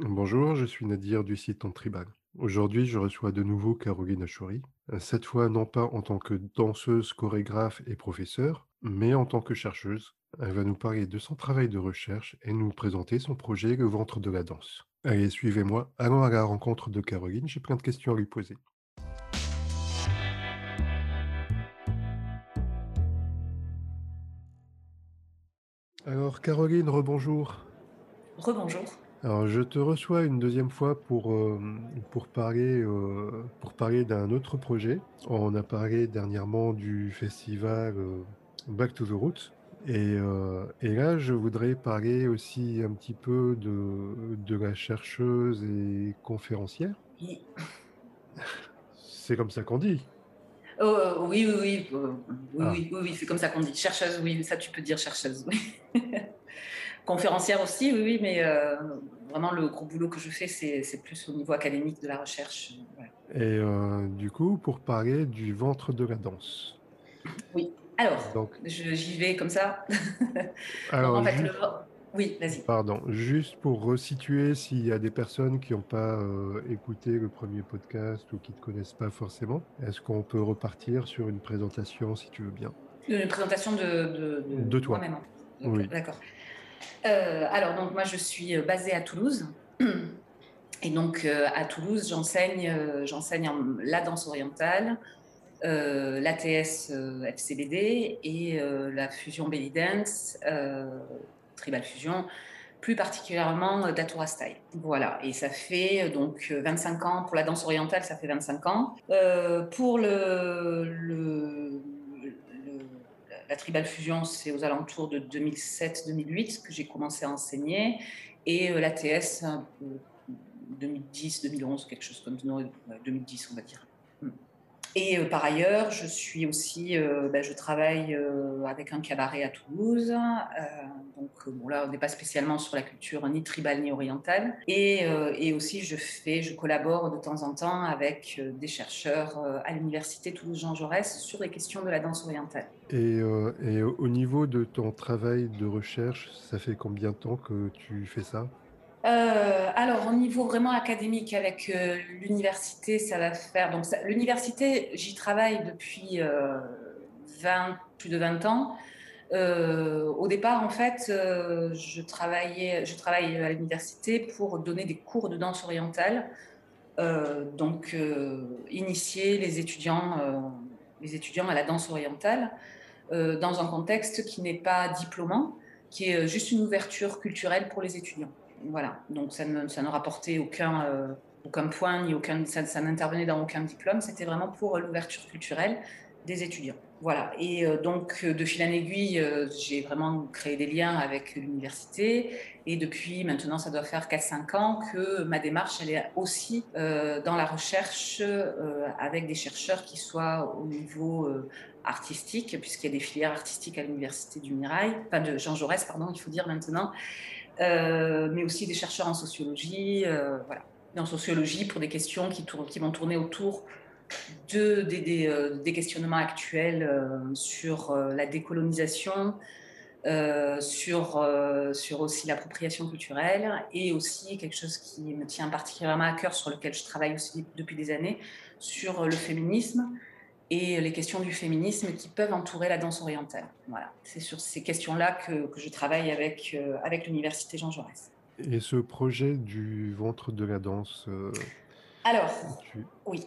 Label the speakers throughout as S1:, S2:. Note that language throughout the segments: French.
S1: Bonjour, je suis Nadir du site Ton Tribal. Aujourd'hui, je reçois de nouveau Caroline Achouri. Euh, Cette fois, non pas en tant que danseuse, chorégraphe et professeure, mais en tant que chercheuse. Elle va nous parler de son travail de recherche et nous présenter son projet Le ventre de la danse. Allez, suivez-moi. Allons à la rencontre de Caroline. J'ai plein de questions à lui poser. Alors, Caroline, rebonjour.
S2: Rebonjour.
S1: Alors, je te reçois une deuxième fois pour, euh, pour parler, euh, pour parler d'un autre projet. On a parlé dernièrement du festival euh, Back to the Roots. Et, et là, je voudrais parler aussi un petit peu de, de la chercheuse et conférencière. C'est comme ça qu'on dit.
S2: Oh, oui, oui, oui, oui,
S1: Ah,
S2: oui, oui, oui, c'est comme ça qu'on dit. Chercheuse, oui, ça tu peux dire chercheuse. Oui. Conférencière aussi, oui, oui, mais euh, vraiment le gros boulot que je fais, c'est plus au niveau académique de la recherche.
S1: Et euh, du coup, pour parler du ventre de la danse.
S2: Oui. Alors, j'y vais comme ça. En
S1: alors,
S2: le...
S1: juste
S2: oui, vas-y.
S1: Pardon, juste pour resituer s'il y a des personnes qui n'ont pas euh, écouté le premier podcast ou qui ne te connaissent pas forcément, est-ce qu'on peut repartir sur une présentation si tu veux bien?
S2: Une présentation de, de, de
S1: De toi.
S2: moi-même. hein.
S1: Oui.
S2: D'accord. Euh, alors, donc, moi, je suis basée à Toulouse. Et donc, euh, à Toulouse, j'enseigne euh, j'enseigne en- la danse orientale, euh, l'ATS euh, FCBD et euh, la fusion belly dance, euh, tribal fusion, plus particulièrement euh, Datura Style. Voilà, et ça fait euh, donc euh, 25 ans, pour la danse orientale, ça fait 25 ans. Euh, pour le- la tribal fusion, c'est aux alentours de 2007-2008 que j'ai commencé à enseigner, et euh, l'ATS, un peu 2010, 2011, quelque chose comme non, ouais, 2010, on va dire. Et euh, par ailleurs, je suis aussi, euh, ben, je travaille euh, avec un cabaret à Toulouse. Donc bon là, on n'est pas spécialement sur la culture ni tribale ni orientale. Et, aussi, je fais, je collabore de temps en temps avec des chercheurs à l'université Toulouse-Jean Jaurès sur les questions de la danse orientale.
S1: Et, au niveau de ton travail de recherche, ça fait combien de temps que tu fais ça?
S2: Euh, alors, au niveau vraiment académique avec euh, l'université, ça va faire. Donc, l'université, j'y travaille depuis euh, 20, plus de 20 ans. Au départ, en fait, je travaillais, je travaille à l'université pour donner des cours de danse orientale. Donc, initier les étudiants, les étudiants à la danse orientale dans un contexte qui n'est pas diplômant, qui est juste une ouverture culturelle pour les étudiants. Voilà, donc ça ne, ça ne rapportait aucun, euh, aucun point, ni aucun, ça, ça n'intervenait dans aucun diplôme, c'était vraiment pour euh, l'ouverture culturelle des étudiants. Voilà, et euh, donc de fil en aiguille, j'ai vraiment créé des liens avec l'université, et depuis maintenant, ça doit faire 4-5 ans que ma démarche, elle est aussi dans la recherche avec des chercheurs qui soient au niveau artistique, puisqu'il y a des filières artistiques à l'université du Mirail, enfin de Jean Jaurès, pardon, il faut dire maintenant, euh, mais aussi des chercheurs en sociologie, euh, voilà, en sociologie pour des questions qui, vont tourner autour de, des, euh, questionnements actuels sur la décolonisation, sur, sur aussi l'appropriation culturelle et aussi quelque chose qui me tient particulièrement à cœur, sur lequel je travaille aussi depuis des années, sur le féminisme et les questions du féminisme qui peuvent entourer la danse orientale. Voilà, c'est sur ces questions-là que, que je travaille avec, euh, avec l'université Jean Jaurès.
S1: Et ce projet du ventre de la danse, euh,
S2: Alors,
S1: tu...
S2: oui.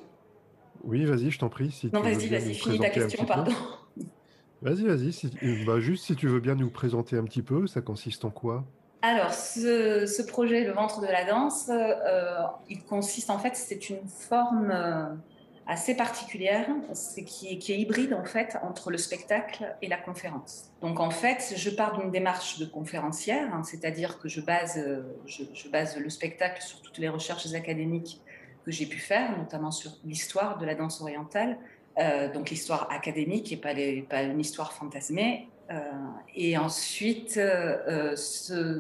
S1: Oui, vas-y, je t'en prie, si
S2: Non, vas-y, vas-y, finis ta question, pardon.
S1: Vas-y, vas-y, si... euh, bah, juste si tu veux bien nous présenter un petit peu, ça consiste en quoi?
S2: Alors, ce, ce projet, le ventre de la danse, euh, il consiste en fait, c'est une forme assez particulière, c'est qui, est hybride en fait entre le spectacle et la conférence. Donc en fait, je pars d'une démarche de conférencière, hein, c'est-à-dire que je base, euh, je, base le spectacle sur toutes les recherches académiques que j'ai pu faire, notamment sur l'histoire de la danse orientale, euh, donc l'histoire académique et pas, une histoire fantasmée. Euh, et ensuite,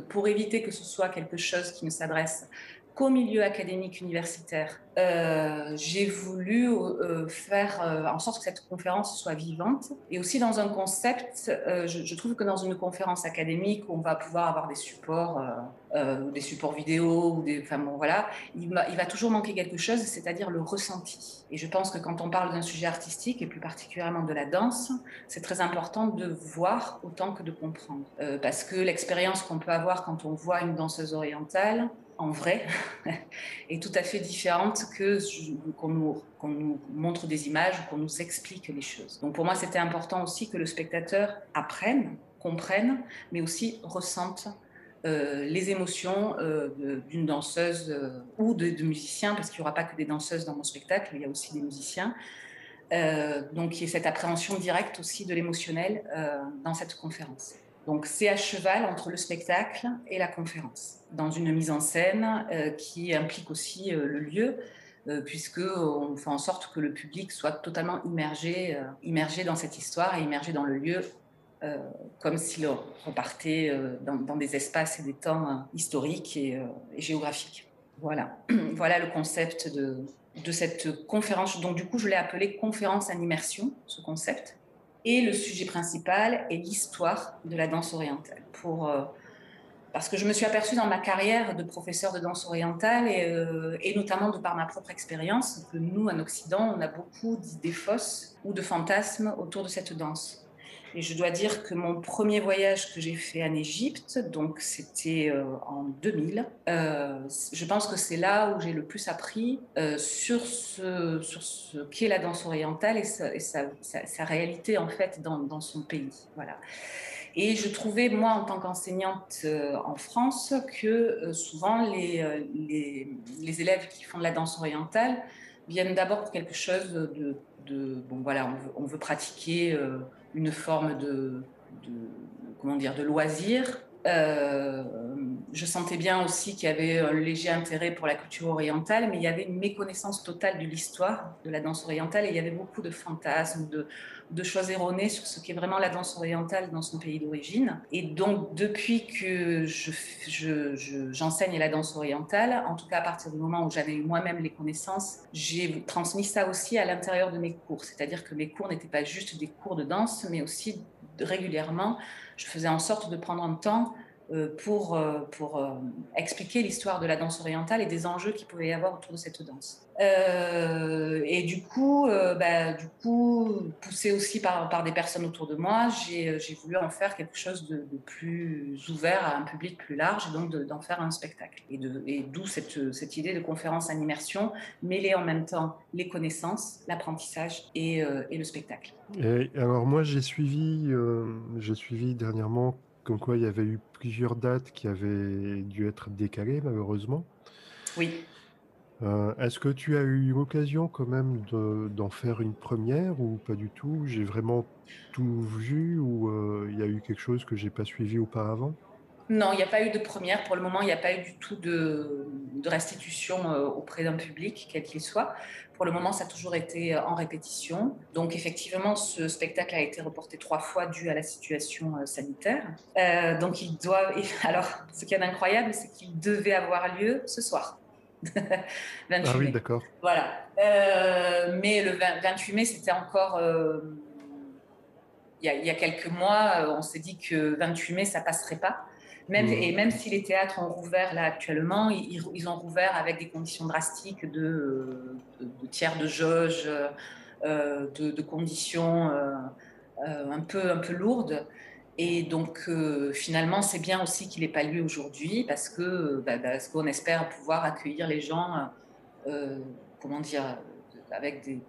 S2: pour éviter que ce soit quelque chose qui ne s'adresse qu'au milieu académique universitaire, euh, j'ai voulu euh, faire euh, en sorte que cette conférence soit vivante et aussi dans un concept, je, trouve que dans une conférence académique, on va pouvoir avoir des supports, des supports vidéo, enfin bon, voilà, il va, toujours manquer quelque chose, c'est-à-dire le ressenti. Et je pense que quand on parle d'un sujet artistique, et plus particulièrement de la danse, c'est très important de voir autant que de comprendre. Parce que l'expérience qu'on peut avoir quand on voit une danseuse orientale, en vrai, est tout à fait différente que qu'on nous, nous montre des images ou qu'on nous explique les choses. Donc pour moi, c'était important aussi que le spectateur apprenne, comprenne, mais aussi ressente euh, les émotions euh, d'une danseuse euh, ou de, de, musiciens, parce qu'il n'y aura pas que des danseuses dans mon spectacle, il y a aussi des musiciens. donc il y a cette appréhension directe aussi de l'émotionnel dans cette conférence. Donc c'est à cheval entre le spectacle et la conférence, dans une mise en scène qui implique aussi le lieu, puisque on fait en sorte que le public soit totalement immergé, immergé dans cette histoire et immergé dans le lieu euh, comme s'il repartait euh, dans, des espaces et des temps euh, historiques et, géographiques. Voilà. voilà le concept de, de cette conférence. Donc, du coup, je l'ai appelé conférence en immersion, ce concept. Et le sujet principal est l'histoire de la danse orientale. Pour, parce que je me suis aperçue dans ma carrière de professeur de danse orientale et, et notamment de par ma propre expérience que nous, en Occident, on a beaucoup d'idées fausses ou de fantasmes autour de cette danse. Et je dois dire que mon premier voyage que j'ai fait en Égypte, donc c'était euh, en 2000, euh, je pense que c'est là où j'ai le plus appris euh, sur ce, sur ce qu'est la danse orientale et, sa, réalité en fait dans, dans, son pays. Voilà. Et je trouvais, moi, en tant qu'enseignante en France, que souvent les, les, élèves qui font de la danse orientale viennent d'abord pour quelque chose de, de bon voilà, on veut pratiquer une forme de, comment dire, de loisir. Euh, je sentais bien aussi qu'il y avait un léger intérêt pour la culture orientale, mais il y avait une méconnaissance totale de l'histoire de la danse orientale et il y avait beaucoup de fantasmes, de, choses erronées sur ce qu'est vraiment la danse orientale dans son pays d'origine. Et donc, depuis que j'enseigne je, je, la danse orientale, en tout cas à partir du moment où j'avais eu moi-même les connaissances, j'ai transmis ça aussi à l'intérieur de mes cours. C'est-à-dire que mes cours n'étaient pas juste des cours de danse, mais aussi régulièrement, je faisais en sorte de prendre un temps pour, euh, pour euh, expliquer l'histoire de la danse orientale et des enjeux qu'il pouvait y avoir autour de cette danse. Euh, et du coup, euh, bah, du coup, poussé aussi par, par des personnes autour de moi, j'ai voulu en faire quelque chose de, plus ouvert à un public plus large et donc d'en de, faire un spectacle. Et d'où cette, cette idée de conférence en immersion, mêler en même temps les connaissances, l'apprentissage et, euh, et, le spectacle.
S1: Et alors moi, j'ai suivi, j'ai suivi dernièrement comme quoi il y avait eu plusieurs dates qui avaient dû être décalées, malheureusement.
S2: Oui.
S1: Euh, Est-ce que tu as eu l'occasion quand même d'en de, faire une première ou pas du tout? J'ai vraiment tout vu ou euh, il y a eu quelque chose que j'ai pas suivi auparavant?
S2: Non, il n'y a pas eu de première. Pour le moment, il n'y a pas eu du tout de, de restitution euh, auprès d'un public, quel qu'il soit. Pour le moment, ça a toujours été en répétition. Donc, effectivement, ce spectacle a été reporté trois fois dû à la situation euh, sanitaire. Euh, donc, il doit. Alors, ce qui est incroyable, c'est qu'il devait avoir lieu ce soir.
S1: 28 ah oui, d'accord.
S2: Voilà. Euh, mais le 20, 28 mai, c'était encore. Euh, il, y a, il, y a, quelques mois, euh, on s'est dit que 28 mai, ça passerait pas. Même, mmh. Et même si les théâtres ont rouvert là actuellement, ils, ils ont rouvert avec des conditions drastiques de, de, de tiers de jauge, euh, de, de, conditions euh, un, peu, un peu lourdes. Et donc, euh, finalement, c'est bien aussi qu'il n'ait pas lieu aujourd'hui parce que bah, parce qu'on espère pouvoir accueillir les gens, euh, comment dire, avec des,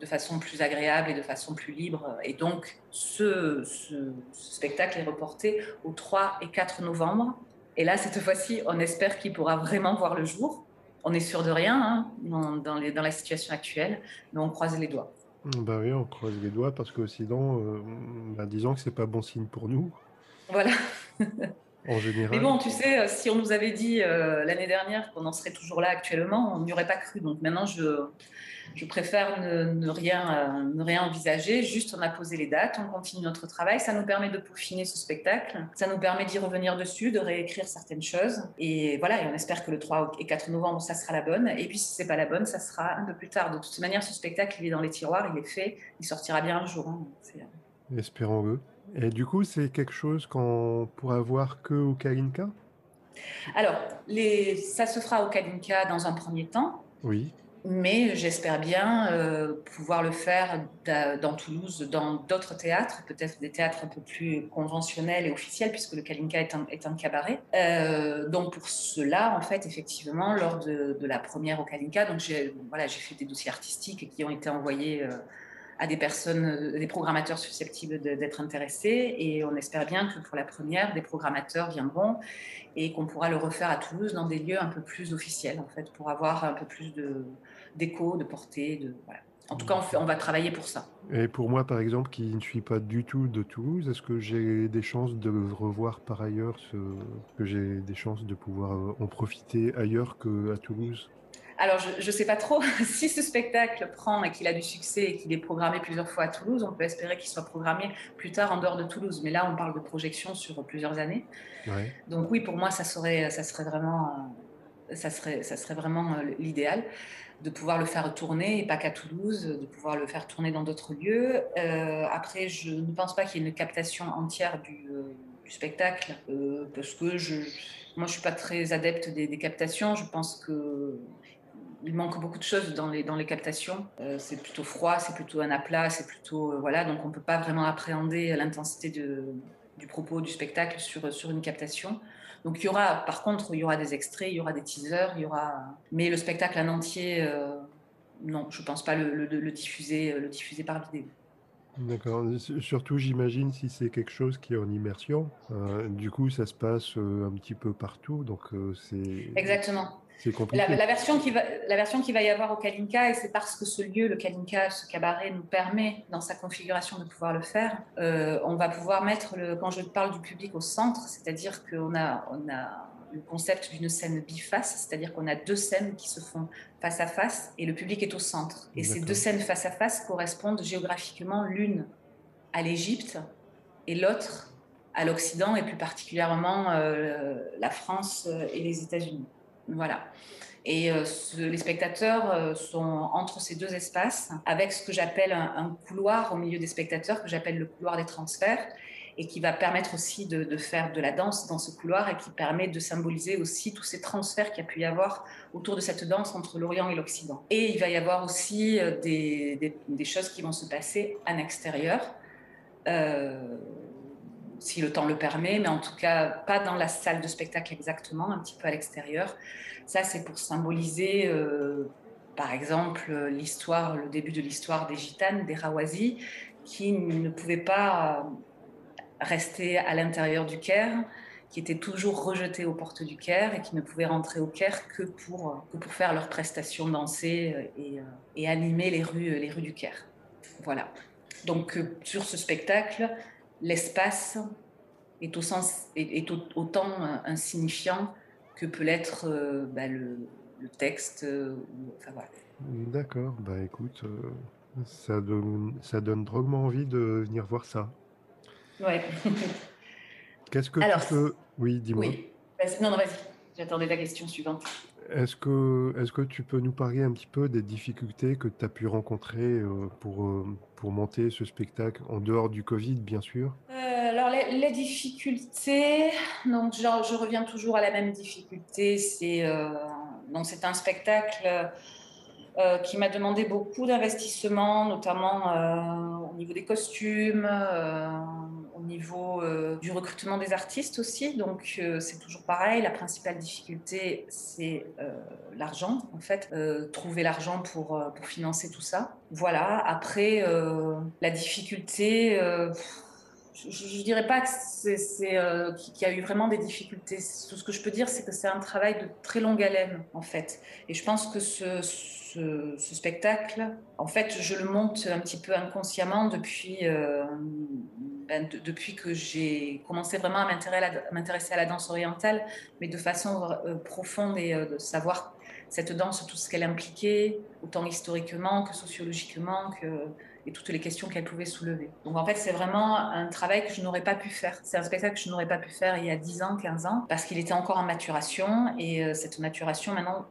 S2: de façon plus agréable et de façon plus libre. Et donc, ce, ce, ce spectacle est reporté au 3 et 4 novembre. Et là, cette fois-ci, on espère qu'il pourra vraiment voir le jour. On est sûr de rien hein, dans, les, dans la situation actuelle, mais on croise les doigts.
S1: Bah oui, on croise les doigts parce que sinon, euh, bah, disons que c'est pas bon signe pour nous.
S2: Voilà.
S1: en général.
S2: Mais bon, tu sais, euh, si on nous avait dit euh, l'année dernière qu'on en serait toujours là actuellement, on n'y aurait pas cru. Donc maintenant, je, je préfère ne, ne, rien, euh, ne rien envisager. Juste, on a posé les dates, on continue notre travail. Ça nous permet de peaufiner ce spectacle. Ça nous permet d'y revenir dessus, de réécrire certaines choses. Et voilà, et on espère que le 3 et 4 novembre, ça sera la bonne. Et puis, si c'est pas la bonne, ça sera un peu plus tard. De toute manière, ce spectacle, il est dans les tiroirs, il est fait, il sortira bien un jour. Hein.
S1: Espérons-le. Et du coup, c'est quelque chose qu'on pourra voir que au Kalinka?
S2: Alors, les, ça se fera au Kalinka dans un premier temps.
S1: Oui.
S2: Mais j'espère bien euh, pouvoir le faire dans Toulouse, dans d'autres théâtres, peut-être des théâtres un peu plus conventionnels et officiels, puisque le Kalinka est un, est un cabaret. Euh, donc pour cela, en fait, effectivement, lors de, la première au Kalinka, donc j'ai voilà, fait des dossiers artistiques qui ont été envoyés. Euh, à des personnes, des programmateurs susceptibles d'être intéressés. Et on espère bien que pour la première, des programmateurs viendront et qu'on pourra le refaire à Toulouse dans des lieux un peu plus officiels, en fait, pour avoir un peu plus de, d'écho, de portée. De, voilà. En tout cas, on, fait, on, va travailler pour ça.
S1: Et pour moi, par exemple, qui ne suis pas du tout de Toulouse, est-ce que j'ai des chances de revoir par ailleurs, ce, que j'ai des chances de pouvoir euh, en profiter ailleurs qu'à Toulouse?
S2: Alors, je ne sais pas trop. si ce spectacle prend et qu'il a du succès et qu'il est programmé plusieurs fois à Toulouse, on peut espérer qu'il soit programmé plus tard en dehors de Toulouse. Mais là, on parle de projection sur plusieurs années. Ouais. Donc oui, pour moi, ça serait, ça serait vraiment, ça serait, ça serait vraiment euh, l'idéal de pouvoir le faire tourner, et pas qu'à Toulouse, de pouvoir le faire tourner dans d'autres lieux. Euh, après, je ne pense pas qu'il y ait une captation entière du, euh, spectacle, euh, parce que je, moi, je suis pas très adepte des, captations. Je pense que il manque beaucoup de choses dans les, dans les captations. c'est plutôt froid, c'est plutôt un aplat, c'est plutôt voilà, donc on peut pas vraiment appréhender l'intensité du propos du spectacle sur, sur une captation. Donc il y aura, par contre, il y aura des extraits, il y aura des teasers, il y aura. Mais le spectacle en entier, euh, non, je pense pas le, diffuser, le diffuser par vidéo.
S1: D'accord. Surtout, j'imagine si c'est quelque chose qui est en immersion. Euh, du coup, ça se passe euh, un petit peu partout, donc c'est.
S2: Exactement. La, version qui va, la version qui va y avoir au Kalinka, et c'est parce que ce lieu, le Kalinka, ce cabaret, nous permet, dans sa configuration, de pouvoir le faire, euh, on va pouvoir mettre, le, quand je parle du public au centre, c'est-à-dire qu'on a, on a le concept d'une scène biface, c'est-à-dire qu'on a deux scènes qui se font face à face et le public est au centre. Et ces deux scènes face à face correspondent géographiquement l'une à l'Égypte et l'autre à l'Occident et plus particulièrement euh, la France et les États-Unis. Voilà. Et euh, les spectateurs euh, sont entre ces deux espaces, avec ce que j'appelle un, couloir au milieu des spectateurs, que j'appelle le couloir des transferts, et qui va permettre aussi de, faire de la danse dans ce couloir, et qui permet de symboliser aussi tous ces transferts qu'il y a pu y avoir autour de cette danse entre l'Orient et l'Occident. Et il va y avoir aussi euh, des, choses qui vont se passer en extérieur. Si le temps le permet, mais en tout cas pas dans la salle de spectacle exactement, un petit peu à l'extérieur. Ça, c'est pour symboliser, euh, par exemple, l'histoire, le début de l'histoire des gitanes, des Rawazis, qui ne pouvaient pas rester à l'intérieur du Caire, qui étaient toujours rejetées aux portes du Caire et qui ne pouvaient rentrer au Caire que pour, que pour faire leurs prestations, danser et, et animer les rues, les rues du Caire. Voilà. Donc sur ce spectacle, l'espace est, au sens, est, autant insignifiant que peut l'être euh, bah, le, texte. Euh, enfin, voilà.
S1: D'accord, bah écoute, euh, ça, donne, ça donne drôlement envie de venir voir ça.
S2: Ouais.
S1: Qu'est-ce que tu peux... Oui, dis-moi.
S2: Oui. Non, non, vas-y. J'attendais ta question suivante.
S1: Est-ce que, est que tu peux nous parler un petit peu des difficultés que tu as pu rencontrer pour, pour monter ce spectacle, en dehors du Covid, bien sûr?
S2: Alors les, difficultés, donc genre, je reviens toujours à la même difficulté. C'est euh, c'est un spectacle euh, qui m'a demandé beaucoup d'investissement, notamment euh, au niveau des costumes, au niveau du recrutement des artistes aussi. Donc c'est toujours pareil. La principale difficulté, c'est l'argent. En fait, trouver l'argent pour pour financer tout ça. Voilà. Après, la difficulté je ne dirais pas euh, qu'il y a eu vraiment des difficultés. Tout ce que je peux dire, c'est que c'est un travail de très longue haleine, en fait. Et je pense que ce, spectacle, en fait, je le monte un petit peu inconsciemment depuis, euh, ben, que j'ai commencé vraiment à m'intéresser à, la danse orientale, mais de façon euh, profonde et de savoir cette danse, tout ce qu'elle impliquait, autant historiquement que sociologiquement, que et toutes les questions qu'elle pouvait soulever. Donc en fait, c'est vraiment un travail que je n'aurais pas pu faire. C'est un spectacle que je n'aurais pas pu faire il y a 10 ans, 15 ans, parce qu'il était encore en maturation. Et euh, cette maturation, maintenant,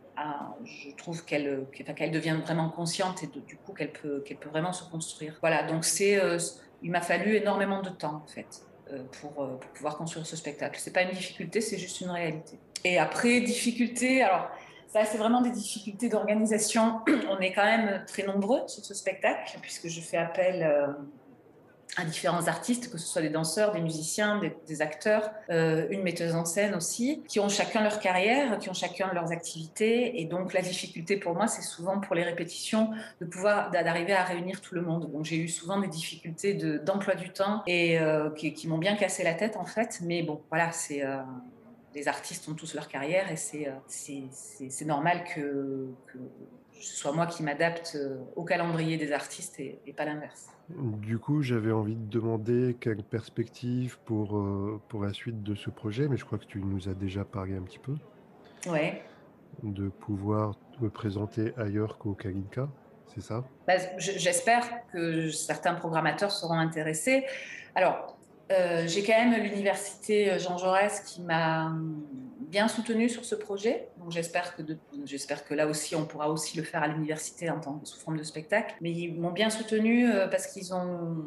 S2: je trouve qu'elle qu'elle devient vraiment consciente et du coup qu'elle peut, vraiment se construire. Voilà, donc euh, il m'a fallu énormément de temps, en fait. Euh, pour, pour, pouvoir construire ce spectacle. C'est pas une difficulté, c'est juste une réalité. Et après, difficultés, alors ça, c'est vraiment des difficultés d'organisation. On est quand même très nombreux sur ce spectacle, puisque je fais appel euh, à différents artistes, que ce soit des danseurs, des musiciens, des, acteurs, euh, une metteuse en scène aussi, qui ont chacun leur carrière, qui ont chacun leurs activités. Et donc la difficulté pour moi, c'est souvent pour les répétitions de pouvoir d'arriver à réunir tout le monde. Donc j'ai eu souvent des difficultés d'emploi du temps et euh, qui, m'ont bien cassé la tête en fait. Mais bon, voilà, c'est les artistes ont tous leur carrière et c'est euh, normal que, ce soit moi qui m'adapte euh, au calendrier des artistes et, pas l'inverse.
S1: Du coup, j'avais envie de demander quelle perspective pour, euh, pour la suite de ce projet, mais je crois que tu nous as déjà parlé un petit peu.
S2: Ouais.
S1: De pouvoir me présenter ailleurs qu'au Kalinka, c'est ça?
S2: Bah, J'espère que certains programmateurs seront intéressés. Alors, euh, j'ai quand même l'université Jean Jaurès qui m'a bien soutenue sur ce projet. Donc j'espère que, là aussi, on pourra aussi le faire à l'université en tant, sous forme de spectacle. Mais ils m'ont bien soutenue euh, parce qu'ils ont,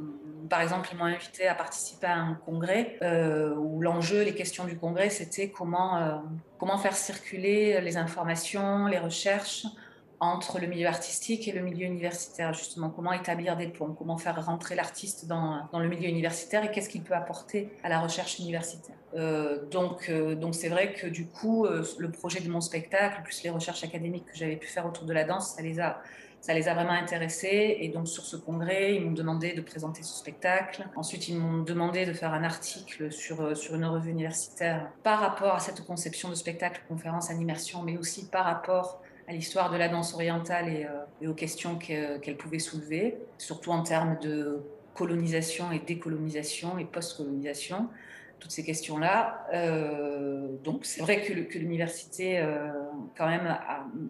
S2: par exemple, ils m'ont invité à participer à un congrès euh, où l'enjeu, les questions du congrès, c'était comment, comment faire circuler les informations, les recherches entre le milieu artistique et le milieu universitaire, justement, comment établir des ponts, comment faire rentrer l'artiste dans, dans, le milieu universitaire et qu'est-ce qu'il peut apporter à la recherche universitaire? Euh, donc, euh, donc c'est vrai que du coup, euh, le projet de mon spectacle, plus les recherches académiques que j'avais pu faire autour de la danse, ça les a ça les a vraiment intéressés. Et donc, sur ce congrès, ils m'ont demandé de présenter ce spectacle. Ensuite, ils m'ont demandé de faire un article sur, sur une revue universitaire par rapport à cette conception de spectacle, conférence, animation, mais aussi par rapport à l'histoire de la danse orientale et, euh, aux questions qu'elle pouvait soulever, surtout en termes de colonisation et décolonisation et post-colonisation, toutes ces questions-là. Euh, donc c'est vrai que, l'université, euh, quand même,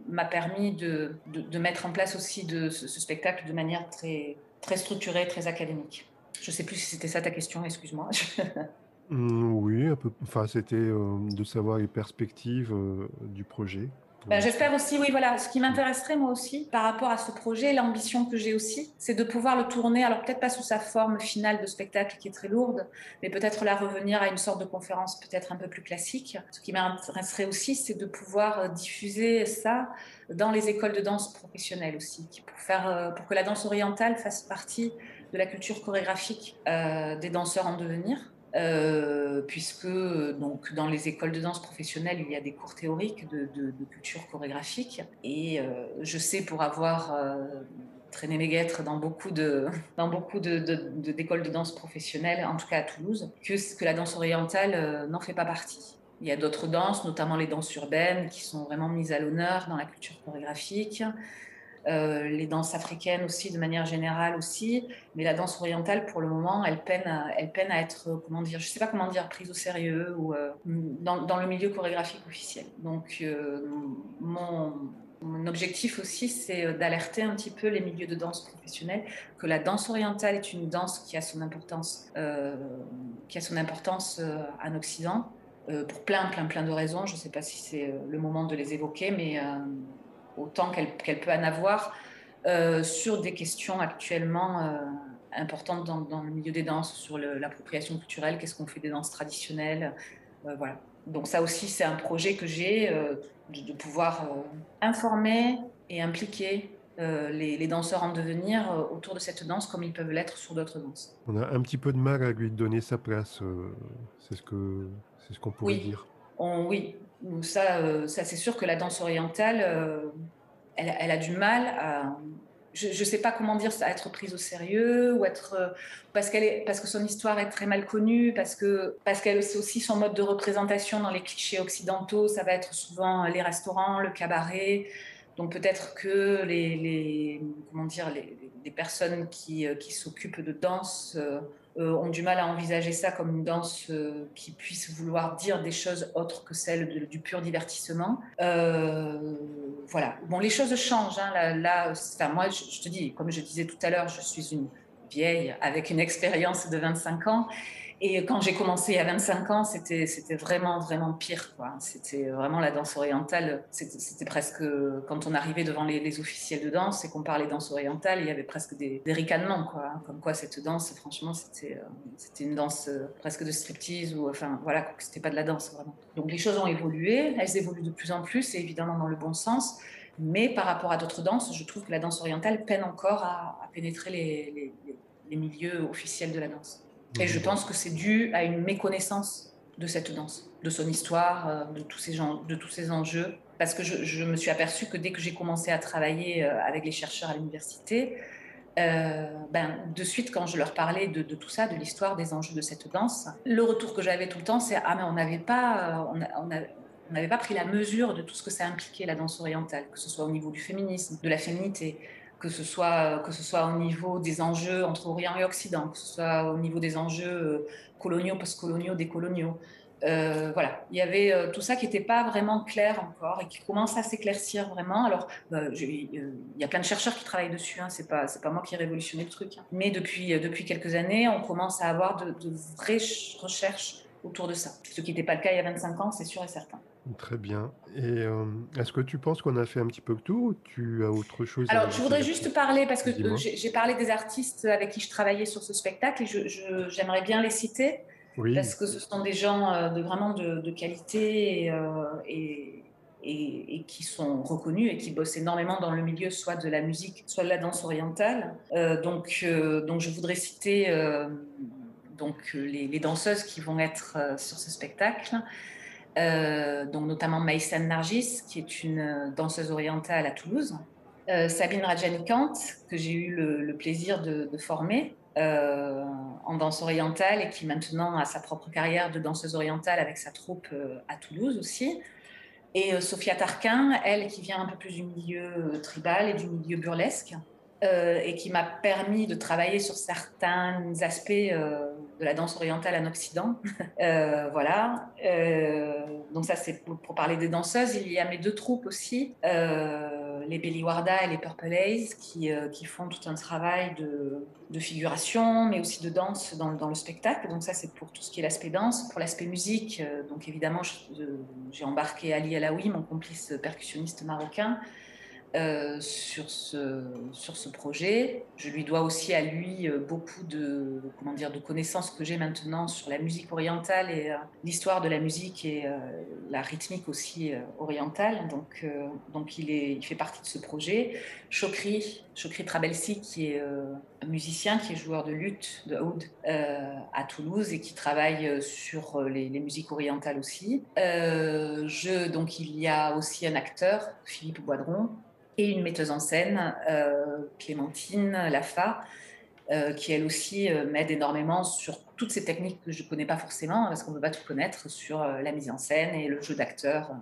S2: m'a permis de, mettre en place aussi ce, spectacle de manière très, très structurée, très académique. Je ne sais plus si c'était ça ta question, excuse-moi.
S1: Mmh, oui. Enfin, c'était de savoir les perspectives du projet.
S2: Ben, j'espère aussi, oui, voilà. Ce qui m'intéresserait, moi aussi, par rapport à ce projet, l'ambition que j'ai aussi, c'est de pouvoir le tourner, alors peut-être pas sous sa forme finale de spectacle qui est très lourde, mais peut-être là revenir à une sorte de conférence peut-être un peu plus classique. Ce qui m'intéresserait aussi, c'est de pouvoir euh, diffuser ça dans les écoles de danse professionnelles aussi, pour, faire, euh, pour que la danse orientale fasse partie de la culture chorégraphique euh, des danseurs en devenir euh, puisque donc, dans les écoles de danse professionnelles, il y a des cours théoriques de, culture chorégraphique. Et euh, je sais, pour avoir euh, traîné mes guêtres dans beaucoup de dans beaucoup d'écoles de, danse professionnelles, en tout cas à Toulouse, que la danse orientale n'en fait pas partie. Il y a d'autres danses, notamment les danses urbaines, qui sont vraiment mises à l'honneur dans la culture chorégraphique. Euh, les danses africaines aussi, de manière générale aussi, mais la danse orientale, pour le moment, elle peine à, elle peine à être, euh, comment dire, je sais pas comment dire, prise au sérieux ou euh, dans, dans, le milieu chorégraphique officiel. Donc, mon, mon objectif aussi, c'est d'alerter un petit peu les milieux de danse professionnels que la danse orientale est une danse qui a son importance, qui a son importance en Occident, pour plein, plein, plein de raisons. Je ne sais pas si c'est le moment de les évoquer, mais autant qu'elle peut en avoir, euh, sur des questions actuellement euh, importantes dans, le milieu des danses, sur l'appropriation culturelle, qu'est-ce qu'on fait des danses traditionnelles. Euh, voilà. Donc ça aussi, c'est un projet que j'ai de, pouvoir informer et impliquer les, danseurs en devenir autour de cette danse comme ils peuvent l'être sur d'autres danses.
S1: On a un petit peu de mal à lui donner sa place, c'est ce qu'on ce qu'on pourrait dire.
S2: oui, ça, ça c'est sûr que la danse orientale, elle, a du mal à, je ne sais pas comment dire, à être prise au sérieux ou être parce qu'elle est parce que son histoire est très mal connue, parce que parce qu'elle c'est aussi son mode de représentation dans les clichés occidentaux. Ça va être souvent les restaurants, le cabaret. Donc peut-être que les, comment dire les, personnes qui, qui s'occupent de danse euh, ont du mal à envisager ça comme une danse euh, qui puisse vouloir dire des choses autres que celles du pur divertissement. Euh, voilà. Bon, les choses changent. Hein. Là, moi, je, te dis, comme je disais tout à l'heure, je suis une vieille avec une expérience de 25 ans. Et quand j'ai commencé à 25 ans, c'était vraiment, vraiment pire. C'était vraiment la danse orientale. C'était presque, quand on arrivait devant les, officiels de danse et qu'on parlait danse orientale, il y avait presque des, ricanements. Quoi. Comme quoi, cette danse, franchement, c'était c'était une danse presque de striptease. Ou, enfin, voilà, c'était pas de la danse, vraiment. Donc les choses ont évolué. Elles évoluent de plus en plus, et évidemment dans le bon sens. Mais par rapport à d'autres danses, je trouve que la danse orientale peine encore à, pénétrer les milieux officiels de la danse. Et je pense que c'est dû à une méconnaissance de cette danse, de son histoire, euh, de tous ces, gens, de tous ces enjeux. Parce que je, me suis aperçue que dès que j'ai commencé à travailler euh, avec les chercheurs à l'université, euh, ben, de suite, quand je leur parlais de, tout ça, de l'histoire, des enjeux de cette danse, le retour que j'avais tout le temps, c'est Ah, mais on n'avait pas, on, on n'avait pas pris la mesure de tout ce que ça impliquait la danse orientale, que ce soit au niveau du féminisme, de la féminité, que ce soit que ce soit au niveau des enjeux entre Orient et Occident, que ce soit au niveau des enjeux euh, coloniaux, post-coloniaux, décoloniaux. Euh, voilà, il y avait euh, tout ça qui n'était pas vraiment clair encore et qui commence à s'éclaircir vraiment. Alors, euh, il y a plein de chercheurs qui travaillent dessus, hein, c'est pas pas moi qui ai révolutionné le truc. Hein. Mais depuis depuis quelques années, on commence à avoir de vraies recherches autour de ça. Ce qui n'était pas le cas il y a 25 ans, c'est sûr et certain.
S1: Très bien. Et euh, est-ce que tu penses qu'on a fait un petit peu le tour ou tu as autre chose
S2: à Alors, je voudrais juste parler, parce que j'ai parlé des artistes avec qui je travaillais sur ce spectacle et j'aimerais bien les citer. Oui. Parce que ce sont des gens euh, de, vraiment de, qualité euh, et, et, qui sont reconnus et qui bossent énormément dans le milieu, soit de la musique, soit de la danse orientale. donc, donc, je voudrais citer donc, les, les, danseuses qui vont être sur ce spectacle. Euh, donc notamment Maïsan Nargis, qui est une euh, danseuse orientale à Toulouse, euh, Sabine Rajanikant, que j'ai eu le, plaisir de, former en danse orientale et qui maintenant a sa propre carrière de danseuse orientale avec sa troupe à Toulouse aussi. Et Sophia Tarquin, elle qui vient un peu plus du milieu tribal et du milieu burlesque. Et qui m'a permis de travailler sur certains aspects de la danse orientale en Occident. Euh, voilà. Euh, donc ça, c'est pour, parler des danseuses. Il y a mes deux troupes aussi, euh, les Belly Warda et les Purple Haze, qui, qui font tout un travail de, de, figuration, mais aussi de danse dans, dans le spectacle. Donc ça, c'est pour tout ce qui est l'aspect danse. Pour l'aspect musique, donc évidemment, j'ai embarqué Ali Alaoui, mon complice percussionniste marocain, euh, sur, ce, sur ce projet. Je lui dois aussi à lui euh, beaucoup de, comment dire, de connaissances que j'ai maintenant sur la musique orientale et euh, l'histoire de la musique et la rythmique aussi orientale. Donc, donc il, est, il fait partie de ce projet. Chokri, Chokri Trabelsi, qui est un musicien, qui est joueur de lutte, de oud, à Toulouse et qui travaille sur les, les musiques orientales aussi. je, donc il y a aussi un acteur, Philippe Boidron, et une metteuse en scène, euh, Clémentine Lafa, euh, qui elle aussi euh, m'aide énormément sur toutes ces techniques que je ne connais pas forcément, parce qu'on ne peut pas tout connaître sur la mise en scène et le jeu d'acteur.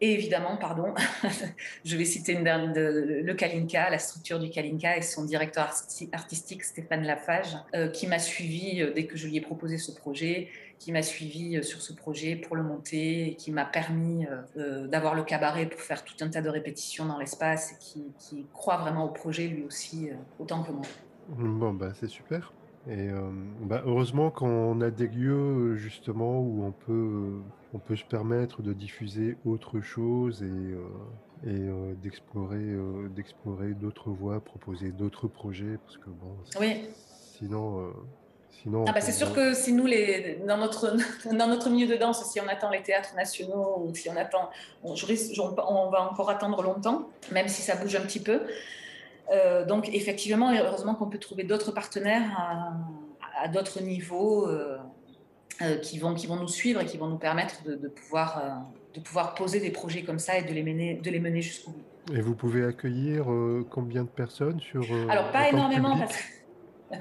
S2: Et évidemment, pardon, je vais citer le Kalinka, la structure du Kalinka et son directeur artistique Stéphane Lafage, qui m'a suivi dès que je lui ai proposé ce projet qui m'a suivi euh, sur ce projet pour le monter qui m'a permis euh, euh, d'avoir le cabaret pour faire tout un tas de répétitions dans l'espace et qui, croit vraiment au projet lui aussi autant que moi.
S1: Bon, bah, c'est super. Et bah, heureusement qu'on a des lieux justement où on peut, on peut se permettre de diffuser autre chose et, et d'explorer, d'explorer d'autres voies, proposer d'autres projets parce que bon,
S2: oui.
S1: sinon
S2: ah bah c'est sûr que si nous, les, dans, notre, dans notre milieu de danse, si on attend les théâtres nationaux ou si on attend, on, on va encore attendre longtemps, même si ça bouge un petit peu. Euh, donc effectivement, heureusement qu'on peut trouver d'autres partenaires à, d'autres niveaux euh, euh, qui, vont, qui vont nous suivre et qui vont nous permettre de, pouvoir, de pouvoir poser des projets comme ça et de les mener, de les mener jusqu'au bout.
S1: Et vous pouvez accueillir combien de personnes sur
S2: Alors pas énormément parce que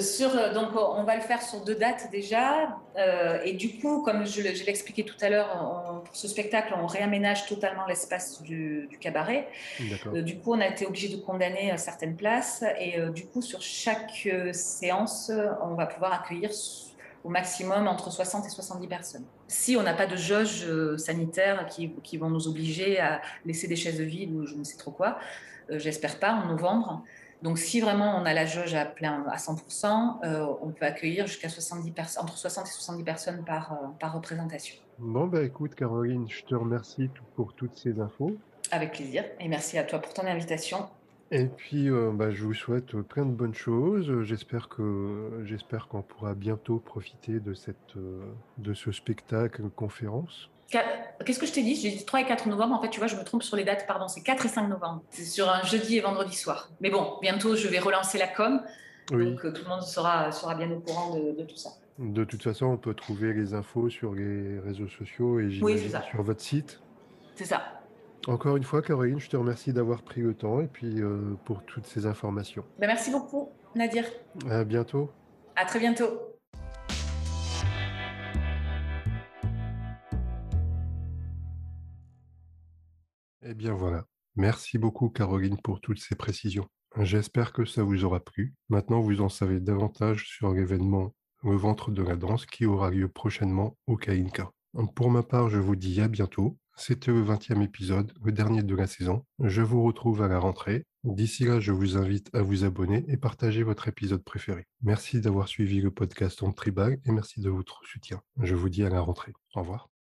S2: sur, euh, donc, on va le faire sur deux dates déjà. Euh, et du coup, comme je, l'ai expliqué tout à l'heure, pour ce spectacle, on réaménage totalement l'espace du, cabaret. Euh, du coup, on a été obligé de condamner certaines places. Et du coup, sur chaque séance, on va pouvoir accueillir au maximum entre 60 et 70 personnes. Si on n'a pas de jauge sanitaire qui, qui, vont nous obliger à laisser des chaises vides ou je ne sais trop quoi, j'espère pas en novembre. Donc, si vraiment on a la jauge à plein à 100 euh, on peut accueillir jusqu'à 70 personnes, entre 60 et 70 personnes par, euh, par représentation.
S1: Bon, bah écoute, Caroline, je te remercie pour toutes ces infos.
S2: Avec plaisir. Et merci à toi pour ton invitation.
S1: Et puis, euh, bah, je vous souhaite plein de bonnes choses. J'espère que j'espère qu'on pourra bientôt profiter de cette de ce spectacle conférence.
S2: Qu'est-ce que je t'ai dit? J'ai dit 3 et 4 novembre. En fait, tu vois, je me trompe sur les dates. Pardon, c'est 4 et 5 novembre. C'est sur un jeudi et vendredi soir. Mais bon, bientôt, je vais relancer la com. Donc, euh, tout le monde sera, sera bien au courant de, tout ça.
S1: De toute façon, on peut trouver les infos sur les réseaux sociaux et sur votre site.
S2: C'est ça.
S1: Encore une fois, Caroline, je te remercie d'avoir pris le temps et puis euh, pour toutes ces informations.
S2: Ben, merci beaucoup, Nadir.
S1: À bientôt.
S2: À très bientôt.
S1: Eh bien voilà. Merci beaucoup Caroline pour toutes ces précisions. J'espère que ça vous aura plu. Maintenant, vous en savez davantage sur l'événement Le ventre de la danse qui aura lieu prochainement au Kainka. Pour ma part, je vous dis à bientôt. C'était le 20e épisode, le dernier de la saison. Je vous retrouve à la rentrée. D'ici là, je vous invite à vous abonner et partager votre épisode préféré. Merci d'avoir suivi le podcast en tribal et merci de votre soutien. Je vous dis à la rentrée. Au revoir.